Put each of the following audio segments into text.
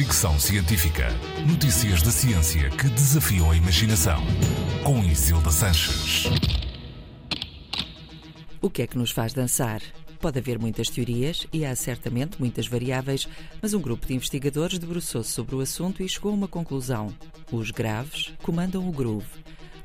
Fricção Científica. Notícias da ciência que desafiam a imaginação. Com Isilda Sanches. O que é que nos faz dançar? Pode haver muitas teorias e há certamente muitas variáveis, mas um grupo de investigadores debruçou-se sobre o assunto e chegou a uma conclusão: os graves comandam o groove.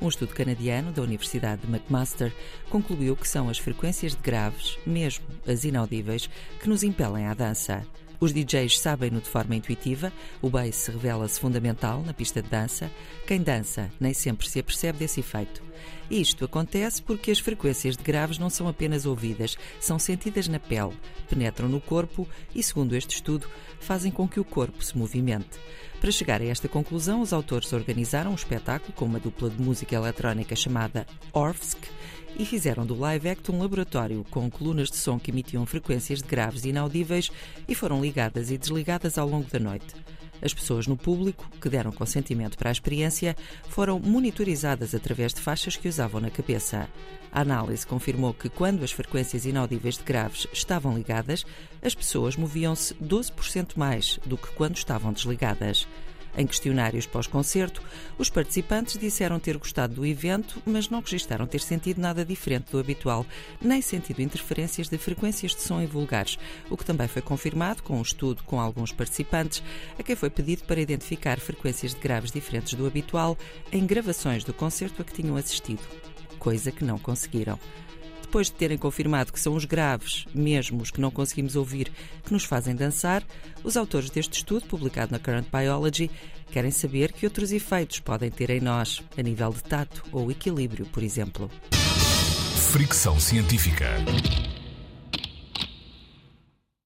Um estudo canadiano da Universidade de McMaster concluiu que são as frequências de graves, mesmo as inaudíveis, que nos impelem à dança. Os DJs sabem-no de forma intuitiva, o bass revela-se fundamental na pista de dança. Quem dança nem sempre se apercebe desse efeito. Isto acontece porque as frequências de graves não são apenas ouvidas, são sentidas na pele, penetram no corpo e, segundo este estudo, fazem com que o corpo se movimente. Para chegar a esta conclusão, os autores organizaram um espetáculo com uma dupla de música eletrónica chamada Orfsk e fizeram do Live Act um laboratório com colunas de som que emitiam frequências de graves inaudíveis e foram ligadas e desligadas ao longo da noite. As pessoas no público, que deram consentimento para a experiência, foram monitorizadas através de faixas que usavam na cabeça. A análise confirmou que, quando as frequências inaudíveis de graves estavam ligadas, as pessoas moviam-se 12% mais do que quando estavam desligadas. Em questionários pós-concerto, os participantes disseram ter gostado do evento, mas não registaram ter sentido nada diferente do habitual, nem sentido interferências de frequências de som em vulgares, o que também foi confirmado com um estudo com alguns participantes, a quem foi pedido para identificar frequências de graves diferentes do habitual em gravações do concerto a que tinham assistido, coisa que não conseguiram depois de terem confirmado que são os graves, mesmo os que não conseguimos ouvir, que nos fazem dançar, os autores deste estudo, publicado na Current Biology, querem saber que outros efeitos podem ter em nós, a nível de tato ou equilíbrio, por exemplo. Fricção científica.